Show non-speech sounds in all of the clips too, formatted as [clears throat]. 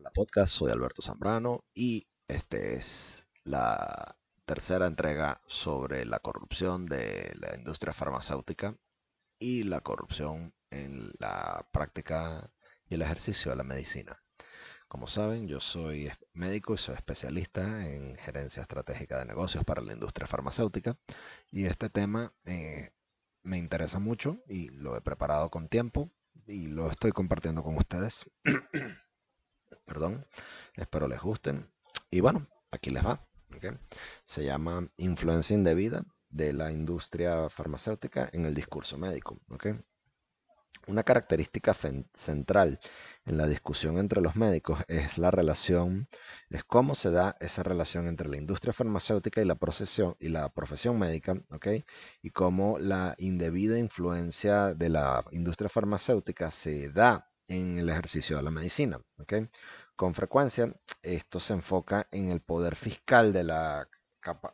Hola Podcast, soy Alberto Zambrano y este es la tercera entrega sobre la corrupción de la industria farmacéutica y la corrupción en la práctica y el ejercicio de la medicina. Como saben, yo soy médico y soy especialista en gerencia estratégica de negocios para la industria farmacéutica y este tema eh, me interesa mucho y lo he preparado con tiempo y lo estoy compartiendo con ustedes. [clears throat] Perdón, espero les gusten. Y bueno, aquí les va. Se llama influencia indebida de la industria farmacéutica en el discurso médico. Una característica central en la discusión entre los médicos es la relación, es cómo se da esa relación entre la industria farmacéutica y la, profesión, y la profesión médica, ¿ok? Y cómo la indebida influencia de la industria farmacéutica se da en el ejercicio de la medicina, ¿ok? Con frecuencia esto se enfoca en el poder fiscal de la,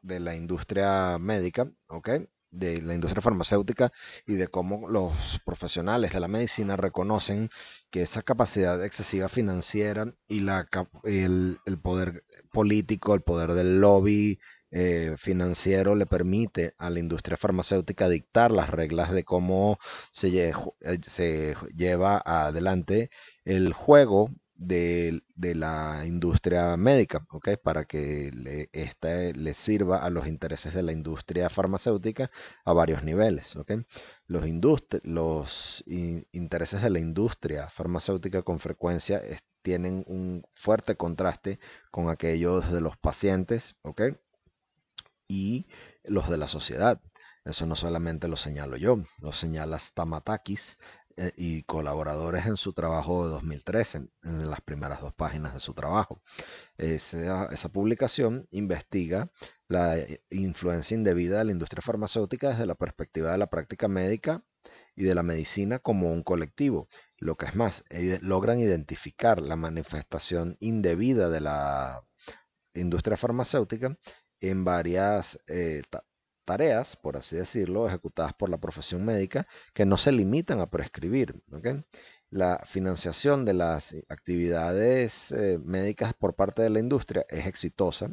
de la industria médica, ¿ok? de la industria farmacéutica y de cómo los profesionales de la medicina reconocen que esa capacidad excesiva financiera y la, el, poder político, el poder del lobby eh, financiero le permite a la industria farmacéutica dictar las reglas de cómo se, eh, se lleva adelante el juego de, la industria médica, ¿ok? Para que le, le sirva a los intereses de la industria farmacéutica a varios niveles, ¿ok? Los, los intereses de la industria farmacéutica con frecuencia tienen un fuerte contraste con aquellos de los pacientes, ¿ok? Y los de la sociedad. Eso no solamente lo señalo yo, lo señala Stamatakis eh, y colaboradores en su trabajo de 2013, en las primeras dos páginas de su trabajo. Esa, esa publicación investiga la eh, influencia indebida de la industria farmacéutica desde la perspectiva de la práctica médica y de la medicina como un colectivo. Lo que es más, logran identificar la manifestación indebida de la industria farmacéutica en varias eh, tareas, por así decirlo, ejecutadas por la profesión médica que no se limitan a prescribir. La financiación de las actividades eh, médicas por parte de la industria es exitosa,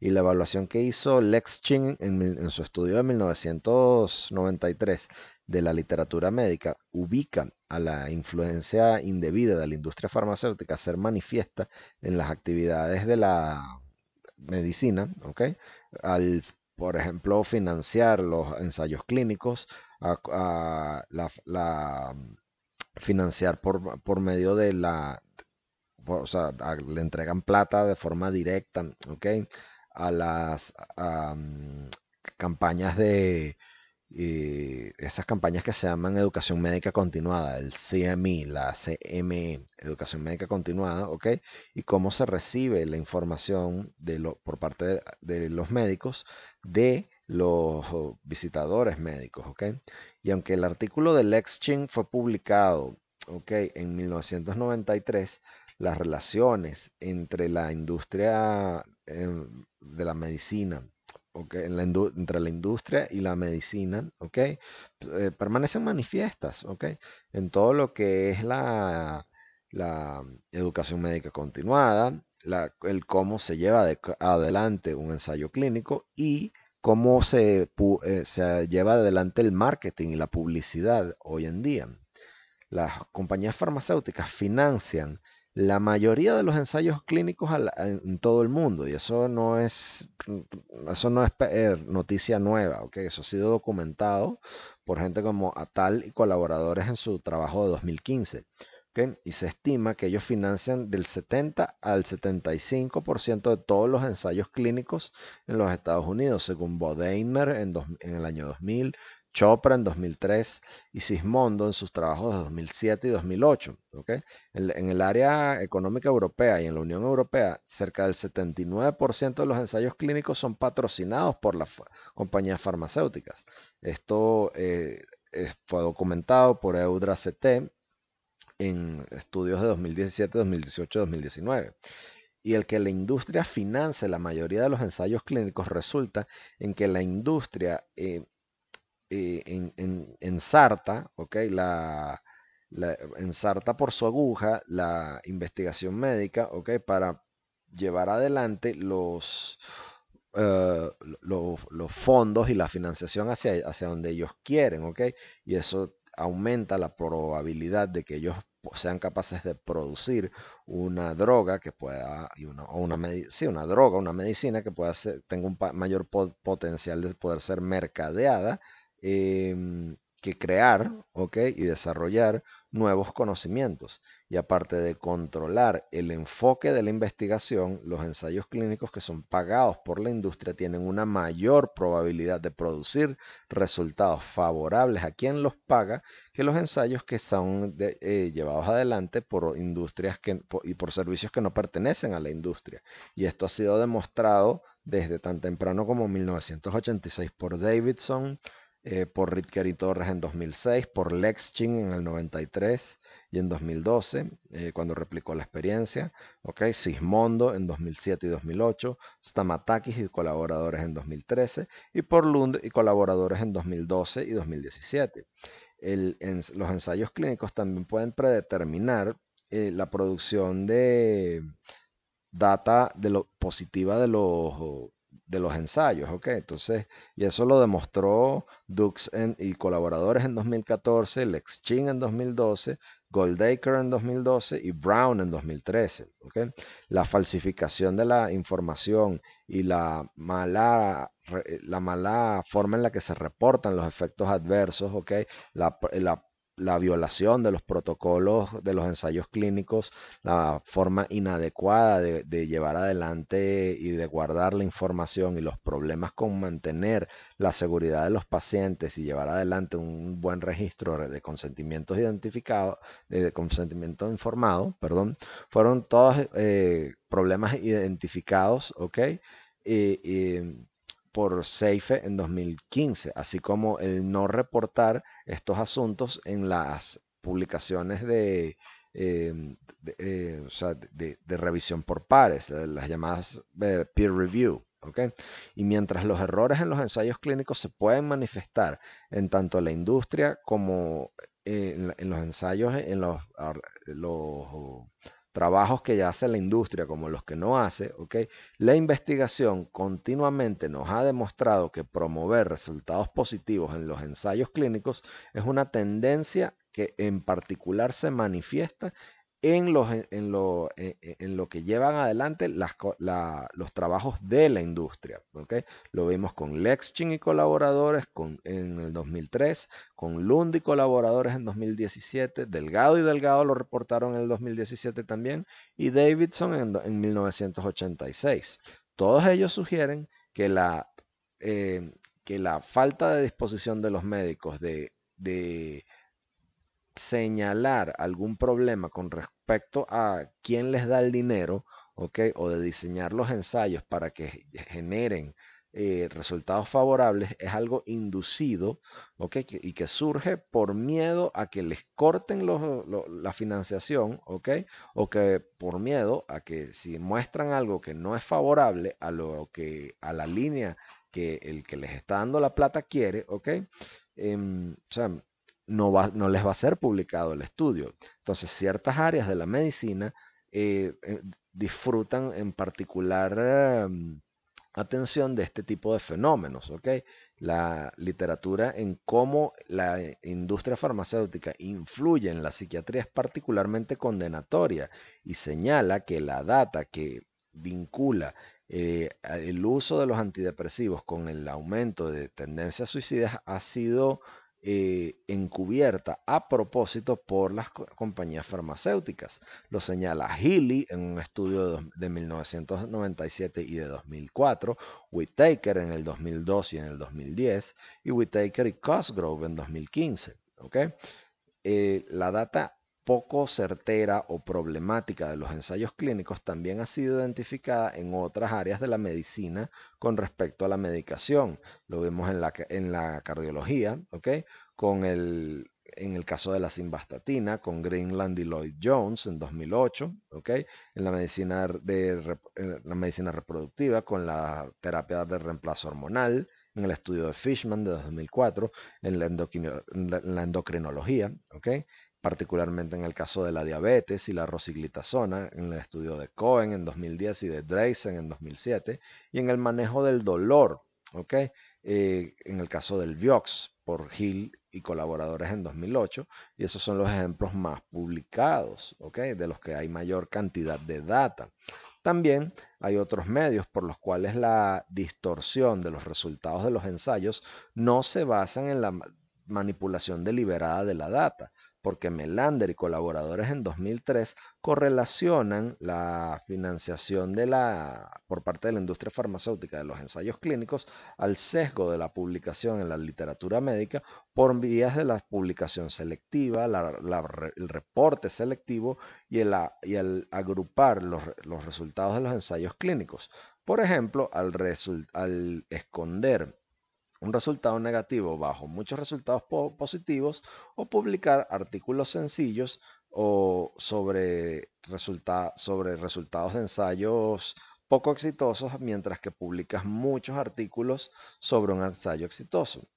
y la evaluación que hizo Lex Ching en, en su estudio de 1993 de la literatura médica ubica a la influencia indebida de la industria farmacéutica a ser manifiesta en las actividades de la medicina, ¿ok? Al por ejemplo, financiar los ensayos clínicos, a, la, financiar por, por, medio de la, o sea, le entregan plata de forma directa, ¿ok? A las campañas de, esas campañas que se llaman educación médica continuada, el CMI, la CME, educación médica continuada, ¿ok? Y cómo se recibe la información de lo, por parte de, los médicos de los visitadores médicos, ¿ok? Y aunque el artículo de Lex Ching fue publicado, ¿ok? En 1993, las relaciones entre la industria em, de la medicina entre la industria y la medicina, ¿okay? Eh, permanecen manifiestas, ¿okay? En todo lo que es la, educación médica continuada, el cómo se lleva adelante un ensayo clínico y cómo eh, se lleva adelante el marketing y la publicidad hoy en día. Las compañías farmacéuticas financian la mayoría de los ensayos clínicos en todo el mundo, y eso no es, eso no es eh, noticia nueva, ¿ok? Eso ha sido documentado por gente como Atal y colaboradores en su trabajo de 2015. ¿ok? Y se estima que ellos financian del 70 al 75% de todos los ensayos clínicos en los Estados Unidos, según Bodeimer en, en el año 2000, Chopra en 2003 y Sismondo en sus trabajos de 2007 y 2008. En, el área económica europea y en la Unión Europea, cerca del 79% de los ensayos clínicos son patrocinados por las compañías farmacéuticas. Esto eh, fue documentado por Eudra CT en estudios de 2017, 2018 2019 y el que la industria finance la mayoría de los ensayos clínicos resulta en que la industria eh, eh, en, en, ensarta, La, ensarta por su aguja la investigación médica, ¿ok? Para llevar adelante los, eh, los, fondos y la financiación hacia, hacia donde ellos quieren, ¿ok? Y eso aumenta la probabilidad de que ellos sean capaces de producir una droga que pueda, una, o una, sí, una droga, una medicina que pueda ser, tenga un mayor potencial de poder ser mercadeada em, que crear, ¿ok? Y desarrollar nuevos conocimientos. Y aparte de controlar el enfoque de la investigación, los ensayos clínicos que son pagados por la industria tienen una mayor probabilidad de producir resultados favorables a quien los paga que los ensayos que son eh, llevados adelante por industrias y por servicios que no pertenecen a la industria. Y esto ha sido demostrado desde tan temprano como 1986 por Davidson, eh, por Ritker y Torres en 2006, por Lexchin en el 93 y en 2012, eh, cuando replicó la experiencia, okay, Sismondo en 2007 y 2008, Stamatakis y colaboradores en 2013, y por Lund y colaboradores en 2012 y 2017. los ensayos clínicos también pueden predeterminar eh, la producción de data de lo, positiva de los de los ensayos, ¿ok? Entonces, y eso lo demostró Dux y colaboradores en 2014, Lex Ching en 2012, Goldacre en 2012 y Brown en 2013, ¿ok? La falsificación de la información y la mala, la mala forma en la que se reportan los efectos adversos, ¿ok? La, la la violación de los protocolos de los ensayos clínicos, la forma inadecuada de, llevar adelante y de guardar la información y los problemas con mantener la seguridad de los pacientes y llevar adelante un buen registro de consentimientos identificados, de consentimiento informado, perdón, fueron todos eh, problemas identificados, ¿ok? Por SAFE en 2015, así como el no reportar estos asuntos en las publicaciones de, em, eh, de, revisión por pares, las llamadas eh, peer review. ¿okay? Y mientras los errores en los ensayos clínicos se pueden manifestar en tanto la industria como eh, en, los ensayos, en los, los trabajos que ya hace la industria como los que no hace, ¿ok? La investigación continuamente nos ha demostrado que promover resultados positivos en los ensayos clínicos es una tendencia que en particular se manifiesta en, los, en, lo, e, e, en, lo, que llevan adelante los trabajos de la industria. ¿okay? Lo vimos con Lexchin y colaboradores con, en el 2003, con Lund y colaboradores en 2017, Delgado y Delgado lo reportaron en el 2017 también, y Davidson en, en 1986. Todos ellos sugieren que la, eh, que la falta de disposición de los médicos de señalar algún problema con respecto a quién les da el dinero, ¿ok? O de diseñar los ensayos para que generen eh, resultados favorables es algo inducido, ¿ok? y que surge por miedo a que les corten la financiación, ¿ok? O que por miedo a que si muestran algo que no es favorable a lo que a la línea que el que les está dando la plata quiere, ¿ok? Em, o sea, no, les va a ser publicado el estudio. Entonces, ciertas áreas de la medicina eh, eh, disfrutan en particular em, atención de este tipo de fenómenos, ¿ok? La literatura en cómo la industria farmacéutica influye en la psiquiatría es particularmente condenatoria y señala que la data que vincula eh, el uso de los antidepresivos con el aumento de tendencias suicidas ha sido eh, encubierta a propósito por las compañías farmacéuticas. Lo señala Healy en un estudio de, 1997 y de 2004, Whitaker en el 2002 y en el 2010, y Whitaker y Cosgrove en 2015. ¿okay? Eh, la data poco certera o problemática de los ensayos clínicos también ha sido identificada en otras áreas de la medicina con respecto a la medicación. Lo vemos en la, en la cardiología, ¿ok? Con el, en el caso de la simvastatina, con Greenland y Lloyd Jones en 2008, ¿ok? En la medicina, de, la medicina reproductiva, con la terapia de reemplazo hormonal, en el estudio de Fishman de 2004, en la, en la endocrinología, ¿ok? Particularmente en el caso de la diabetes y la rosiglitazona, en el estudio de Cohen en 2010 y de Dreisen en 2007, y en el manejo del dolor, ¿ok? Eh, en el caso del Vioxx por Hill y colaboradores en 2008, y esos son los ejemplos más publicados, ¿ok? De los que hay mayor cantidad de data. También hay otros medios por los cuales la distorsión de los resultados de los ensayos no se basan en la manipulación deliberada de la data, porque Melander y colaboradores en 2003 correlacionan la financiación de la, por parte de la industria farmacéutica de los ensayos clínicos al sesgo de la publicación en la literatura médica por vías de la publicación selectiva, el reporte selectivo y el, agrupar los, resultados de los ensayos clínicos. Por ejemplo, al esconder un resultado negativo bajo muchos resultados positivos o publicar artículos sencillos o sobre, sobre resultados de ensayos poco exitosos mientras que publicas muchos artículos sobre un ensayo exitoso.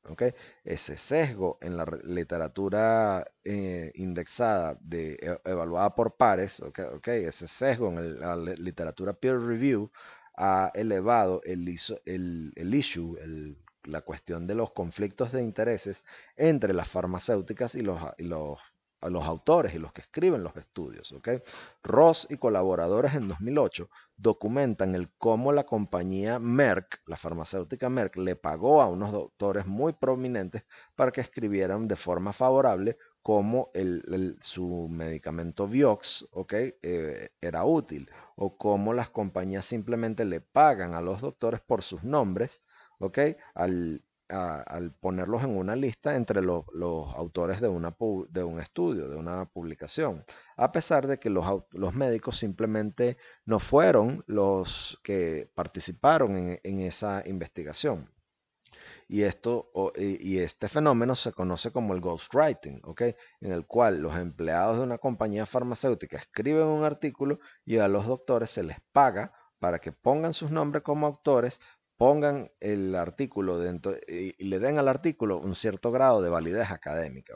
Ese sesgo en la literatura eh, indexada de, e, evaluada por pares, ese sesgo en la literatura peer review ha elevado el, el, el issue, el la cuestión de los conflictos de intereses entre las farmacéuticas y los, los, autores y los que escriben los estudios. Ross y colaboradores en 2008 documentan el cómo la compañía Merck, la farmacéutica Merck, le pagó a unos doctores muy prominentes para que escribieran de forma favorable cómo el, su medicamento Vioxx eh, era útil o cómo las compañías simplemente le pagan a los doctores por sus nombres ¿ok? Al, ponerlos en una lista entre los, autores de, una, de, un estudio, de una publicación, a pesar de que los, los médicos simplemente no fueron los que participaron en, esa investigación. Y, esto, y este fenómeno se conoce como el ghostwriting, ¿ok? En el cual los empleados de una compañía farmacéutica escriben un artículo y a los doctores se les paga para que pongan sus nombres como autores pongan el artículo dentro y, le den al artículo un cierto grado de validez académica.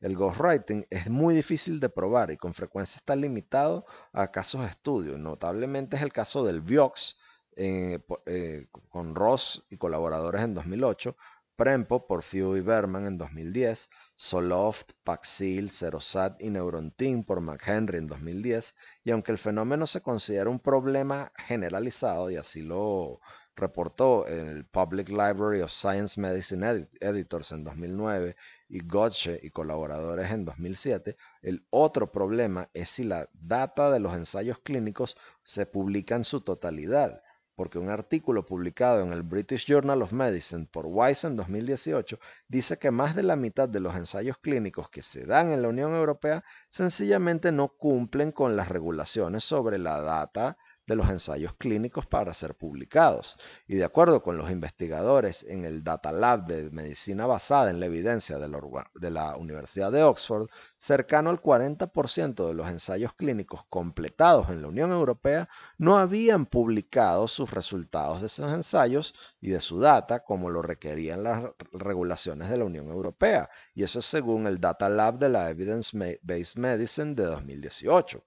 El ghostwriting es muy difícil de probar y con frecuencia está limitado a casos de estudio. Notablemente es el caso del Vioxx eh, eh, con Ross y colaboradores en 2008, Prempo por Few y Berman en 2010, Soloft, Paxil, Cerosat y Neurontin por McHenry en 2010, y aunque el fenómeno se considera un problema generalizado, y así lo, reportó en el Public Library of Science Medicine Editors en 2009 y Gotche y colaboradores en 2007, el otro problema es si la data de los ensayos clínicos se publica en su totalidad, porque un artículo publicado en el British Journal of Medicine por Weiss en 2018 dice que más de la mitad de los ensayos clínicos que se dan en la Unión Europea sencillamente no cumplen con las regulaciones sobre la data de los ensayos clínicos para ser publicados. Y de acuerdo con los investigadores en el Data Lab de Medicina basada en la evidencia de la, Universidad de Oxford, cercano al 40% de los ensayos clínicos completados en la Unión Europea no habían publicado sus resultados de esos ensayos y de su data como lo requerían las regulaciones de la Unión Europea. Y eso es según el Data Lab de la Evidence Based Medicine de 2018.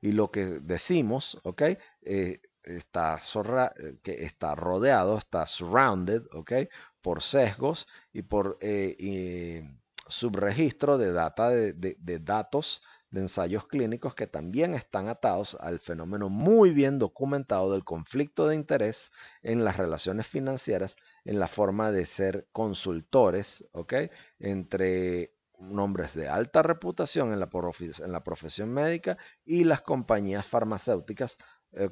Y lo que decimos, ¿ok? Eh, está, eh, que está rodeado, está surrounded, ¿ok? Por sesgos y por eh, subregistro de, data, de, de, datos de ensayos clínicos que también están atados al fenómeno muy bien documentado del conflicto de interés en las relaciones financieras en la forma de ser consultores, ¿ok? Entre nombres de alta reputación en la, profesión médica y las compañías farmacéuticas,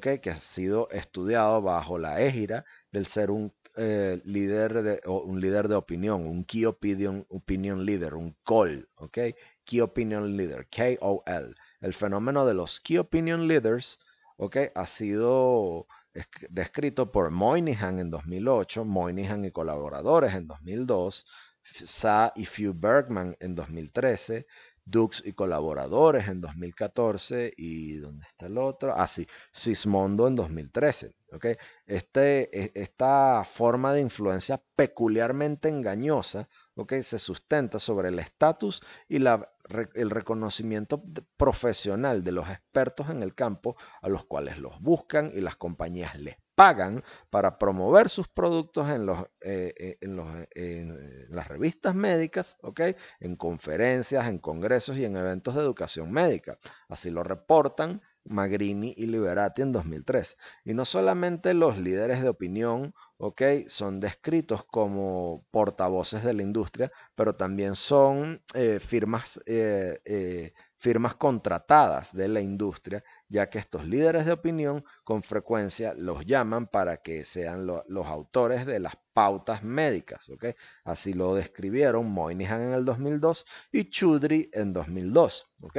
que ha sido estudiado bajo la égida del ser un eh, líder de un líder de opinión, un key opinion, opinion leader, un call, okay? Key opinion leader, KOL. El fenómeno de los key opinion leaders, okay, ha sido descrito por Moynihan en 2008, Moynihan y colaboradores en 2002, Sa y Few Bergman en 2013, Dux y colaboradores en 2014 y ¿dónde está el otro? Ah, sí, Sismondo en 2013. Este, e, esta forma de influencia peculiarmente engañosa se sustenta sobre el estatus y la, el reconocimiento profesional de los expertos en el campo a los cuales los buscan y las compañías les pagan para promover sus productos en, los, eh, eh, en, los, en las revistas médicas, en conferencias, en congresos y en eventos de educación médica. Así lo reportan Magrini y Liberati en 2003. Y no solamente los líderes de opinión, ¿ok? Son descritos como portavoces de la industria, pero también son eh, firmas, eh, eh, firmas contratadas de la industria, ya que estos líderes de opinión con frecuencia los llaman para que sean los autores de las pautas médicas. Así lo describieron Moynihan en el 2002 y Chudri en 2002, ¿ok?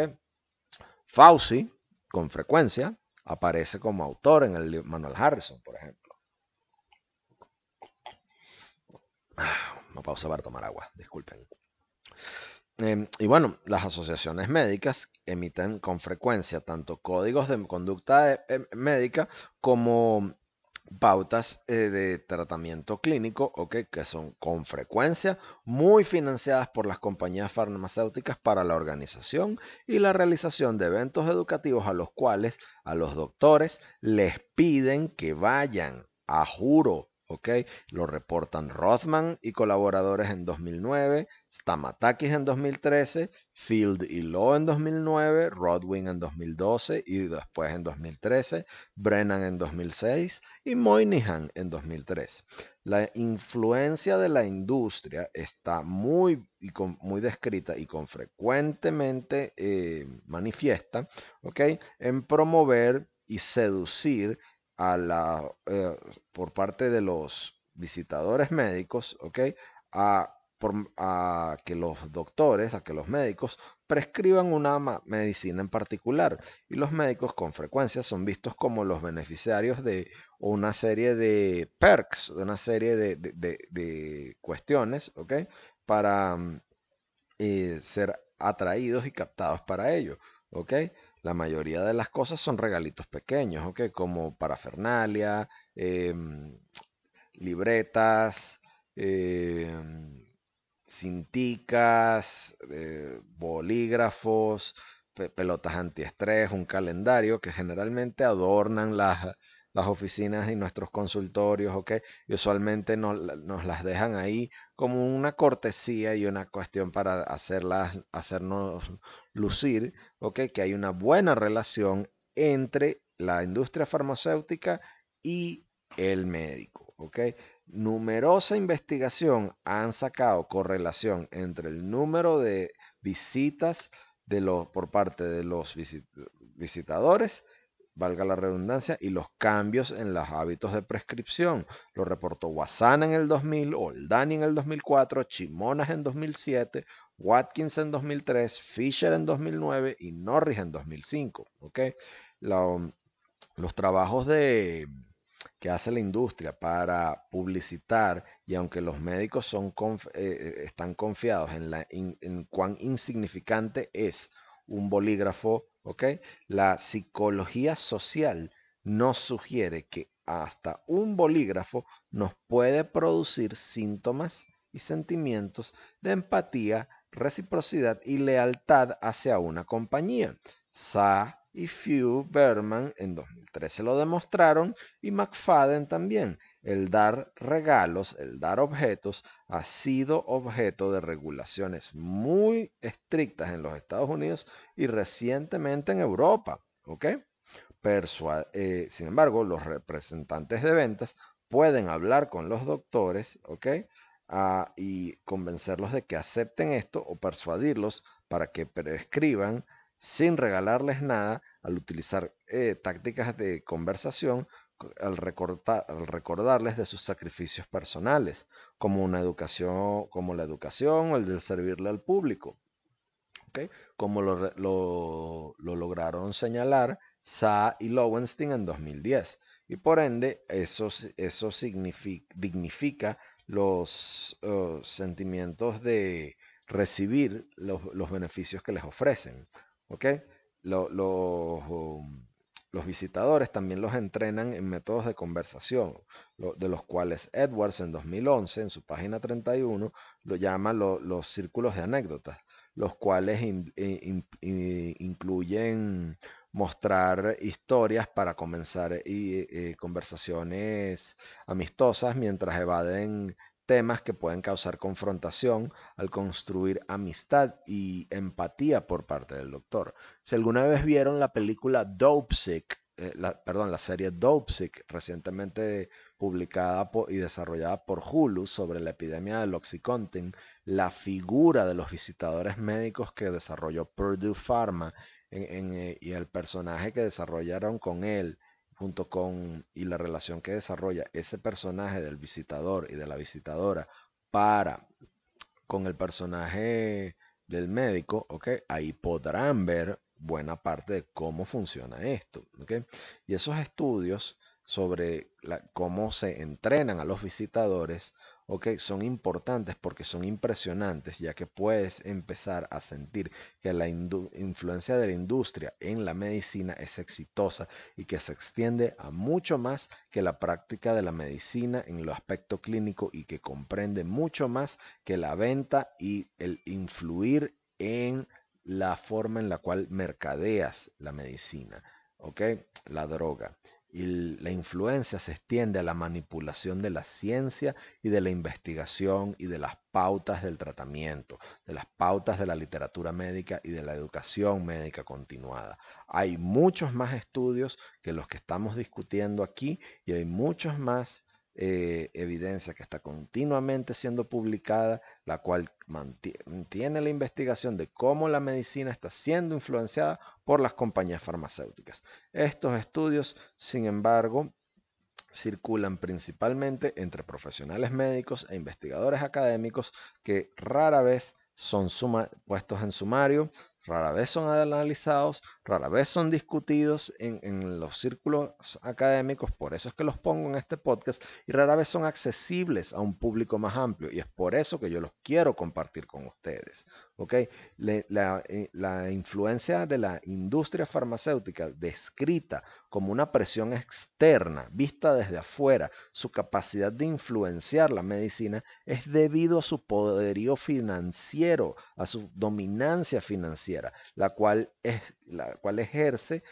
Fauci, con frecuencia aparece como autor en el Manuel Harrison, por ejemplo. Me pausa para tomar agua, disculpen. Em, y bueno, las asociaciones médicas emiten con frecuencia tanto códigos de conducta eh, médica como pautas eh, de tratamiento clínico, que son con frecuencia muy financiadas por las compañías farmacéuticas para la organización y la realización de eventos educativos a los cuales a los doctores les piden que vayan a juro ¿ok? Lo reportan Rothman y colaboradores en 2009, Stamatakis en 2013, Field y Law en 2009, Rodwin en 2012 y después en 2013, Brennan en 2006 y Moynihan en 2003. La influencia de la industria está muy, muy descrita y con frecuentemente eh, manifiesta ¿ok? en promover y seducir a la, eh, por parte de los visitadores médicos, ¿ok? A, a, que los doctores, a que los médicos prescriban una medicina en particular. Y los médicos con frecuencia son vistos como los beneficiarios de una serie de perks, de una serie de, de, cuestiones, ¿ok? Para mm, eh, ser atraídos y captados para ello, ¿ok? La mayoría de las cosas son regalitos pequeños, ¿ok? Como parafernalia, em, libretas, em, cinticas, eh, bolígrafos, pelotas antiestrés, un calendario que generalmente adornan las, las oficinas y nuestros consultorios, ¿ok? Y usualmente nos, las dejan ahí como una cortesía y una cuestión para hacerlas, hacernos lucir, ¿ok? Que hay una buena relación entre la industria farmacéutica y el médico, ¿ok? Numerosa investigación han sacado correlación entre el número de visitas de los, por parte de los visitadores valga la redundancia, y los cambios en los hábitos de prescripción. Lo reportó Wasana en el 2000, Oldani en el 2004, Chimonas en 2007, Watkins en 2003, Fisher en 2009 y Norris en 2005. ¿okay? los trabajos de, que hace la industria para publicitar y aunque los médicos son eh, están confiados en cuán insignificante es un bolígrafo la psicología social nos sugiere que hasta un bolígrafo nos puede producir síntomas y sentimientos de empatía, reciprocidad y lealtad hacia una compañía. Sa y Few Berman en 2013 lo demostraron y McFadden también. El dar regalos, el dar objetos, ha sido objeto de regulaciones muy estrictas en los Estados Unidos y recientemente en Europa. ¿ok? Eh, sin embargo, los representantes de ventas pueden hablar con los doctores ¿ok? Ah, y convencerlos de que acepten esto o persuadirlos para que prescriban sin regalarles nada al utilizar eh, tácticas de conversación al, recordarles de sus sacrificios personales, como una educación, como la educación o el de servirle al público. Como lo, lograron señalar Sa y Lowenstein en 2010. Y por ende, eso, eso dignifica los uh, sentimientos de recibir los, beneficios que les ofrecen. ¿ok? Los, um, los visitadores también los entrenan en métodos de conversación, de los cuales Edwards en 2011, en su página 31, lo llama los círculos de anécdotas, los cuales incluyen mostrar historias para comenzar y, eh, conversaciones amistosas mientras evaden temas que pueden causar confrontación al construir amistad y empatía por parte del doctor. Si alguna vez vieron la película Dope Sick, eh, perdón, la serie Dope Sick, recientemente publicada y desarrollada por Hulu sobre la epidemia del Oxycontin, la figura de los visitadores médicos que desarrolló Purdue Pharma eh, y el personaje que desarrollaron con él junto con y la relación que desarrolla ese personaje del visitador y de la visitadora para con el personaje del médico, ¿ok? Ahí podrán ver buena parte de cómo funciona esto, ¿ok? Y esos estudios sobre cómo se entrenan a los visitadores ¿ok? Son importantes porque son impresionantes, ya que puedes empezar a sentir que la influencia de la industria en la medicina es exitosa y que se extiende a mucho más que la práctica de la medicina en lo aspecto clínico y que comprende mucho más que la venta y el influir en la forma en la cual mercadeas la medicina, ¿ok? La droga y la influencia se extiende a la manipulación de la ciencia y de la investigación y de las pautas del tratamiento, de las pautas de la literatura médica y de la educación médica continuada. Hay muchos más estudios que los que estamos discutiendo aquí y hay muchos más eh, evidencia que está continuamente siendo publicada, la cual mantiene la investigación de cómo la medicina está siendo influenciada por las compañías farmacéuticas. Estos estudios, sin embargo, circulan principalmente entre profesionales médicos e investigadores académicos que rara vez son puestos en sumario, rara vez son analizados, rara vez son discutidos en, los círculos académicos, por eso es que los pongo en este podcast, y rara vez son accesibles a un público más amplio, y es por eso que yo los quiero compartir con ustedes. ¿okay? la, eh, la influencia de la industria farmacéutica descrita como una presión externa, vista desde afuera, su capacidad de influenciar la medicina es debido a su poderío financiero, a su dominancia financiera, la cual, es, la cual ejerce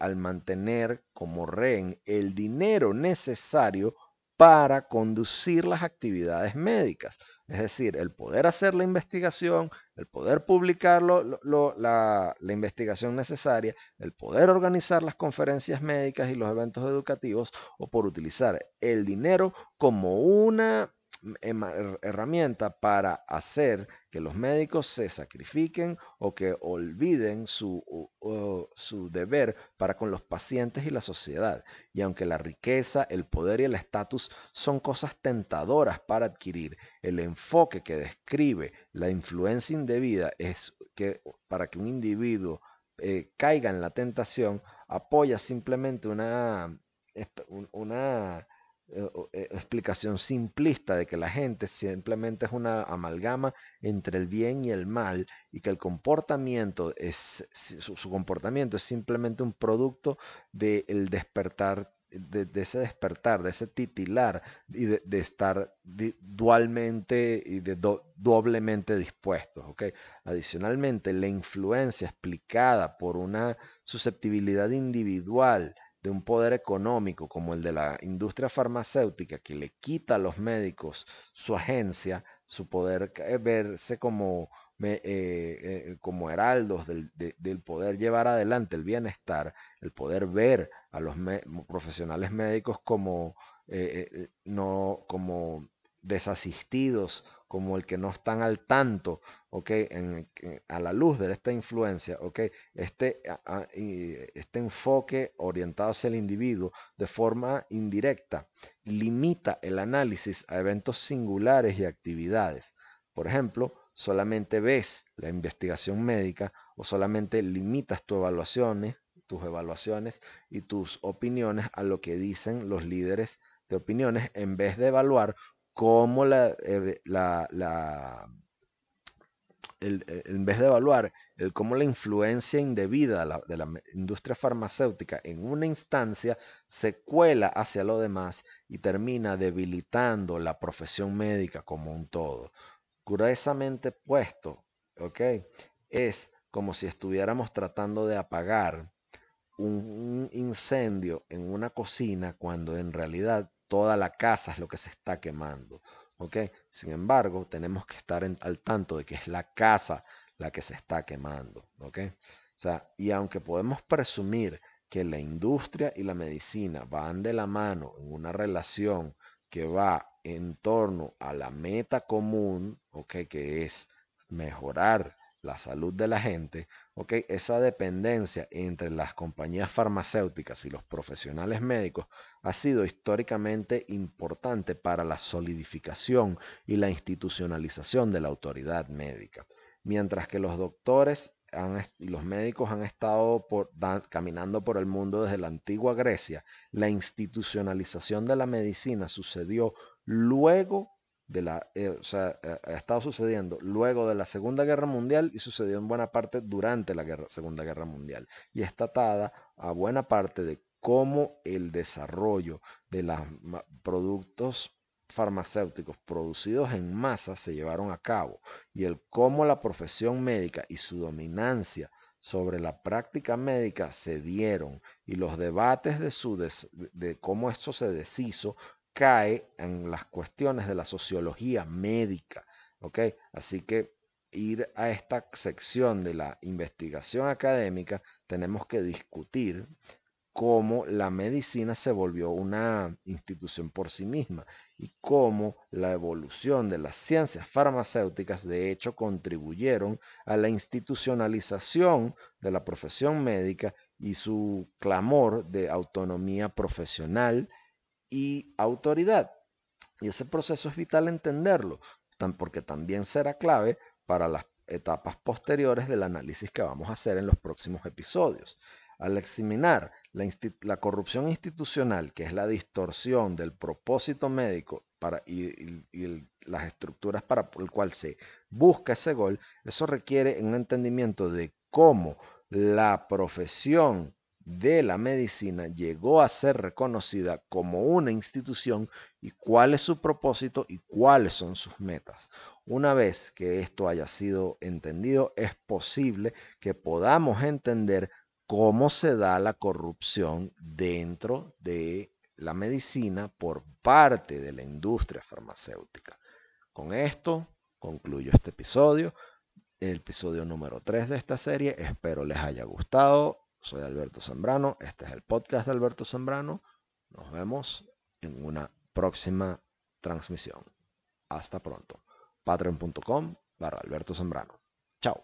al mantener como rehén el dinero necesario para conducir las actividades médicas. Es decir, el poder hacer la investigación, el poder publicar la, investigación necesaria, el poder organizar las conferencias médicas y los eventos educativos, o por utilizar el dinero como una herramienta para hacer que los médicos se sacrifiquen o que olviden su, su deber para con los pacientes y la sociedad. Y aunque la riqueza, el poder y el estatus son cosas tentadoras para adquirir, el enfoque que describe la influencia indebida es que para que un individuo eh, caiga en la tentación, apoya simplemente una, una explicación simplista de que la gente simplemente es una amalgama entre el bien y el mal y que el comportamiento es su, comportamiento es simplemente un producto del despertar de, ese despertar, de ese titilar y de, estar dualmente y de doblemente dispuestos. ¿okay? Adicionalmente, la influencia explicada por una susceptibilidad individual de un poder económico como el de la industria farmacéutica que le quita a los médicos su agencia, su poder verse como, eh, eh, como heraldos del, poder llevar adelante el bienestar, el poder ver a los profesionales médicos como, eh, no, como desasistidos como el que no están al tanto, ¿ok? a la luz de esta influencia, ¿ok? Este, este enfoque orientado hacia el individuo de forma indirecta limita el análisis a eventos singulares y actividades. Por ejemplo, solamente ves la investigación médica o solamente limitas tus evaluaciones, tus evaluaciones y tus opiniones a lo que dicen los líderes de opiniones en vez de evaluar cómo la, eh, el, eh, en vez de evaluar el cómo la influencia indebida de la, industria farmacéutica en una instancia se cuela hacia lo demás y termina debilitando la profesión médica como un todo. Gruesamente puesto, ¿ok? Es como si estuviéramos tratando de apagar un incendio en una cocina cuando en realidad toda la casa es lo que se está quemando. ¿ok? Sin embargo, tenemos que estar al tanto de que es la casa la que se está quemando. ¿ok? O sea, y aunque podemos presumir que la industria y la medicina van de la mano en una relación que va en torno a la meta común, ¿ok? Que es mejorar la salud de la gente, ¿ok? Esa dependencia entre las compañías farmacéuticas y los profesionales médicos ha sido históricamente importante para la solidificación y la institucionalización de la autoridad médica. Mientras que los doctores y los médicos han estado caminando por el mundo desde la antigua Grecia, la institucionalización de la medicina sucedió luego de la, eh, o sea, eh, ha estado sucediendo luego de la Segunda Guerra Mundial y sucedió en buena parte durante la Segunda Guerra Mundial. Y está atada a buena parte de cómo el desarrollo de los productos farmacéuticos producidos en masa se llevaron a cabo y el cómo la profesión médica y su dominancia sobre la práctica médica se dieron y los debates de, su de cómo esto se deshizo cae en las cuestiones de la sociología médica. Así que ir a esta sección de la investigación académica, tenemos que discutir cómo la medicina se volvió una institución por sí misma y cómo la evolución de las ciencias farmacéuticas de hecho contribuyeron a la institucionalización de la profesión médica y su clamor de autonomía profesional y autoridad. Y ese proceso es vital entenderlo, porque también será clave para las etapas posteriores del análisis que vamos a hacer en los próximos episodios. Al examinar la, corrupción institucional, que es la distorsión del propósito médico para, y, las estructuras para el cual se busca ese gol, eso requiere un entendimiento de cómo la profesión de la medicina llegó a ser reconocida como una institución y cuál es su propósito y cuáles son sus metas. Una vez que esto haya sido entendido, es posible que podamos entender cómo se da la corrupción dentro de la medicina por parte de la industria farmacéutica. Con esto concluyo este episodio, el episodio número 3 de esta serie. Espero les haya gustado. Soy Alberto Zambrano, este es el podcast de Alberto Zambrano. Nos vemos en una próxima transmisión. Hasta pronto. Patreon.com barra Alberto Zambrano. Chao.